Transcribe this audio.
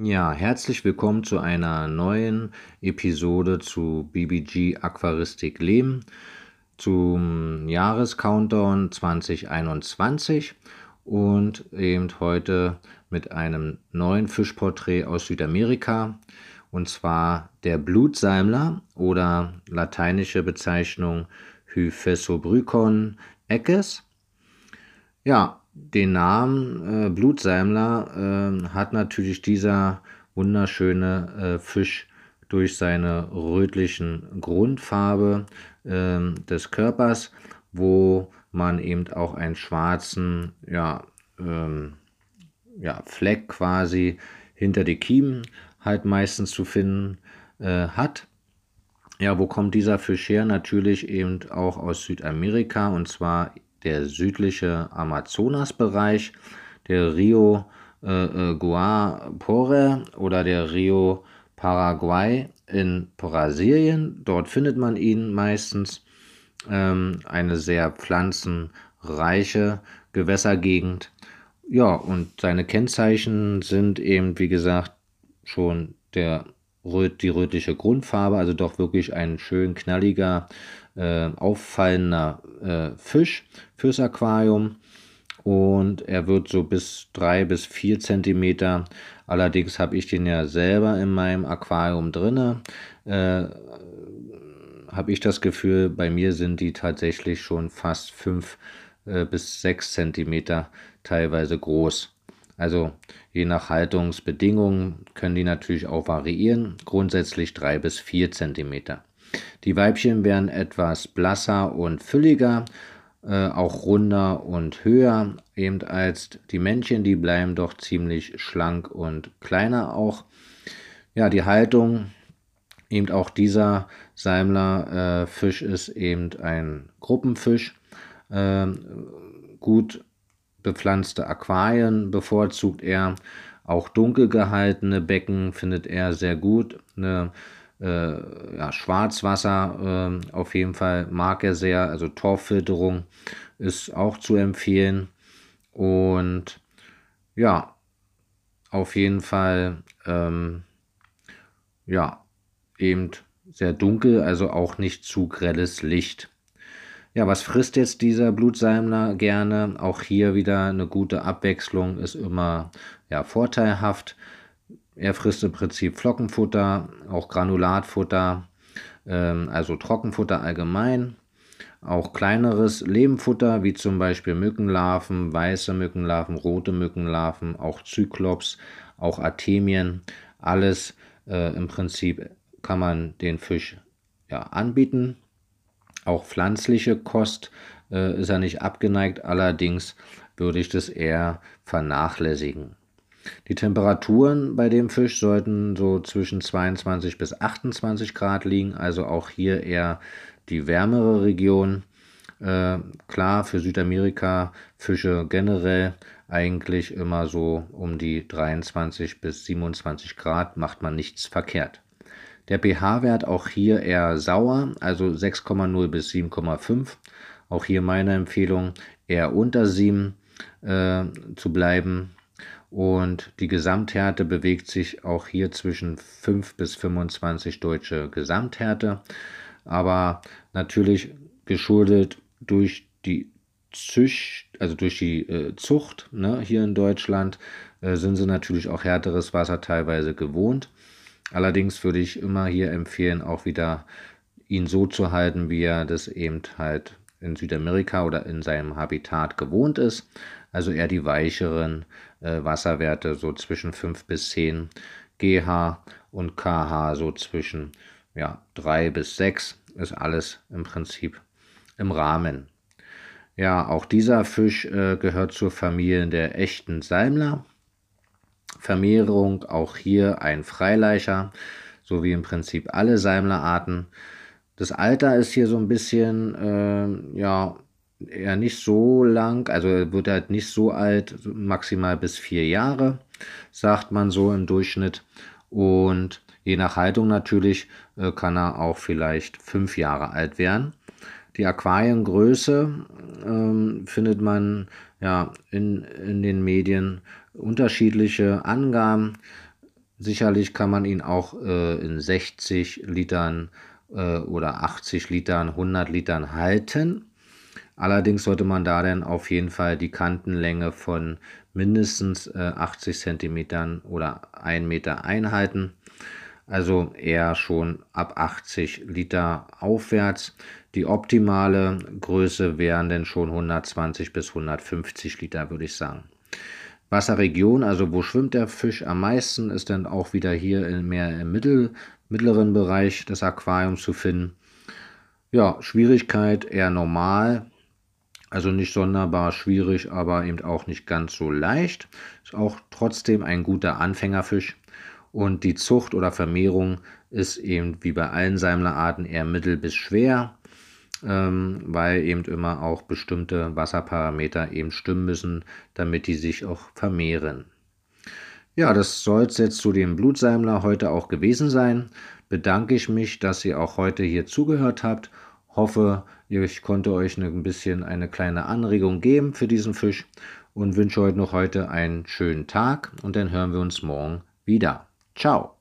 Ja, herzlich willkommen zu einer neuen Episode zu BBG Aquaristik Leben zum Jahrescountdown 2021 und eben heute mit einem neuen Fischporträt aus Südamerika und zwar der Blutsalmler oder lateinische Bezeichnung Hyphesobrycon eckes. Ja, den Namen äh, Blutsalmler äh, hat natürlich dieser wunderschöne äh, Fisch durch seine rötlichen Grundfarbe äh, des Körpers, wo man eben auch einen schwarzen ja, ähm, ja, Fleck quasi hinter die Kiemen halt meistens zu finden äh, hat. Ja, wo kommt dieser Fisch her? Natürlich eben auch aus Südamerika und zwar der südliche Amazonasbereich, der Rio äh, äh, Guapore oder der Rio Paraguay in Brasilien. Dort findet man ihn meistens. Ähm, eine sehr pflanzenreiche Gewässergegend. Ja, und seine Kennzeichen sind eben, wie gesagt, schon der röt, die rötliche Grundfarbe, also doch wirklich ein schön knalliger, äh, auffallender äh, Fisch fürs Aquarium. Und er wird so bis drei bis vier Zentimeter. Allerdings habe ich den ja selber in meinem Aquarium drinne. Äh, habe ich das Gefühl, bei mir sind die tatsächlich schon fast fünf äh, bis sechs Zentimeter teilweise groß. Also je nach Haltungsbedingungen können die natürlich auch variieren, grundsätzlich drei bis vier Zentimeter. Die Weibchen werden etwas blasser und fülliger, äh, auch runder und höher eben als die Männchen, die bleiben doch ziemlich schlank und kleiner auch. Ja, die Haltung, eben auch dieser Salmler äh, ist eben ein Gruppenfisch. Äh, gut bepflanzte Aquarien bevorzugt er. Auch dunkel gehaltene Becken findet er sehr gut. Eine, äh, ja, Schwarzwasser äh, auf jeden Fall mag er sehr. Also Torffilterung ist auch zu empfehlen. Und ja, auf jeden Fall ähm, ja, eben sehr dunkel, also auch nicht zu grelles Licht. Ja, was frisst jetzt dieser Blutsalmler gerne? Auch hier wieder eine gute Abwechslung ist immer ja, vorteilhaft. Er frisst im Prinzip Flockenfutter, auch Granulatfutter, ähm, also Trockenfutter allgemein. Auch kleineres Lebenfutter, wie zum Beispiel Mückenlarven, weiße Mückenlarven, rote Mückenlarven, auch Zyklops, auch Artemien. Alles äh, im Prinzip kann man den Fisch ja, anbieten. Auch pflanzliche Kost äh, ist er nicht abgeneigt, allerdings würde ich das eher vernachlässigen. Die Temperaturen bei dem Fisch sollten so zwischen 22 bis 28 Grad liegen, also auch hier eher die wärmere Region. Äh, klar, für Südamerika Fische generell eigentlich immer so um die 23 bis 27 Grad macht man nichts verkehrt. Der pH-Wert auch hier eher sauer, also 6,0 bis 7,5. Auch hier meine Empfehlung, eher unter 7 äh, zu bleiben. Und die Gesamthärte bewegt sich auch hier zwischen 5 bis 25 deutsche Gesamthärte. Aber natürlich geschuldet durch die Zücht, also durch die äh, Zucht ne, hier in Deutschland, äh, sind sie natürlich auch härteres Wasser teilweise gewohnt. Allerdings würde ich immer hier empfehlen, auch wieder ihn so zu halten, wie er das eben halt in Südamerika oder in seinem Habitat gewohnt ist. Also eher die weicheren äh, Wasserwerte so zwischen 5 bis 10 GH und KH so zwischen ja, 3 bis 6 ist alles im Prinzip im Rahmen. Ja, auch dieser Fisch äh, gehört zur Familie der echten Salmler. Vermehrung auch hier ein Freileicher, so wie im Prinzip alle Salmlerarten. Das Alter ist hier so ein bisschen, äh, ja, eher nicht so lang, also wird halt nicht so alt, maximal bis vier Jahre, sagt man so im Durchschnitt. Und je nach Haltung natürlich äh, kann er auch vielleicht fünf Jahre alt werden. Die Aquariengröße ähm, findet man ja in, in den Medien unterschiedliche Angaben. Sicherlich kann man ihn auch äh, in 60 Litern äh, oder 80 Litern, 100 Litern halten. Allerdings sollte man da dann auf jeden Fall die Kantenlänge von mindestens äh, 80 cm oder 1 Meter einhalten. Also eher schon ab 80 Liter aufwärts. Die optimale Größe wären dann schon 120 bis 150 Liter, würde ich sagen. Wasserregion, also wo schwimmt der Fisch am meisten, ist dann auch wieder hier mehr im mittel, mittleren Bereich des Aquariums zu finden. Ja, Schwierigkeit eher normal, also nicht sonderbar schwierig, aber eben auch nicht ganz so leicht. Ist auch trotzdem ein guter Anfängerfisch. Und die Zucht oder Vermehrung ist eben wie bei allen Seimlerarten eher mittel bis schwer, ähm, weil eben immer auch bestimmte Wasserparameter eben stimmen müssen, damit die sich auch vermehren. Ja, das soll es jetzt zu dem Blutseimler heute auch gewesen sein. Bedanke ich mich, dass ihr auch heute hier zugehört habt hoffe, ich konnte euch ein bisschen eine kleine Anregung geben für diesen Fisch und wünsche euch noch heute einen schönen Tag und dann hören wir uns morgen wieder. Ciao!